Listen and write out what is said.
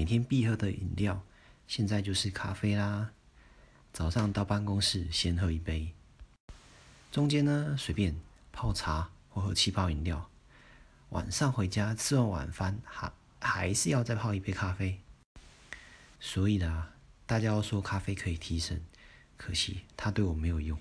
每天必喝的饮料现在就是咖啡啦早上到办公室先喝一杯。中间呢随便泡茶或喝气泡饮料晚上回家吃完晚饭还还是要再泡一杯咖啡。所以呢大家都说咖啡可以提神可惜它对我没有用。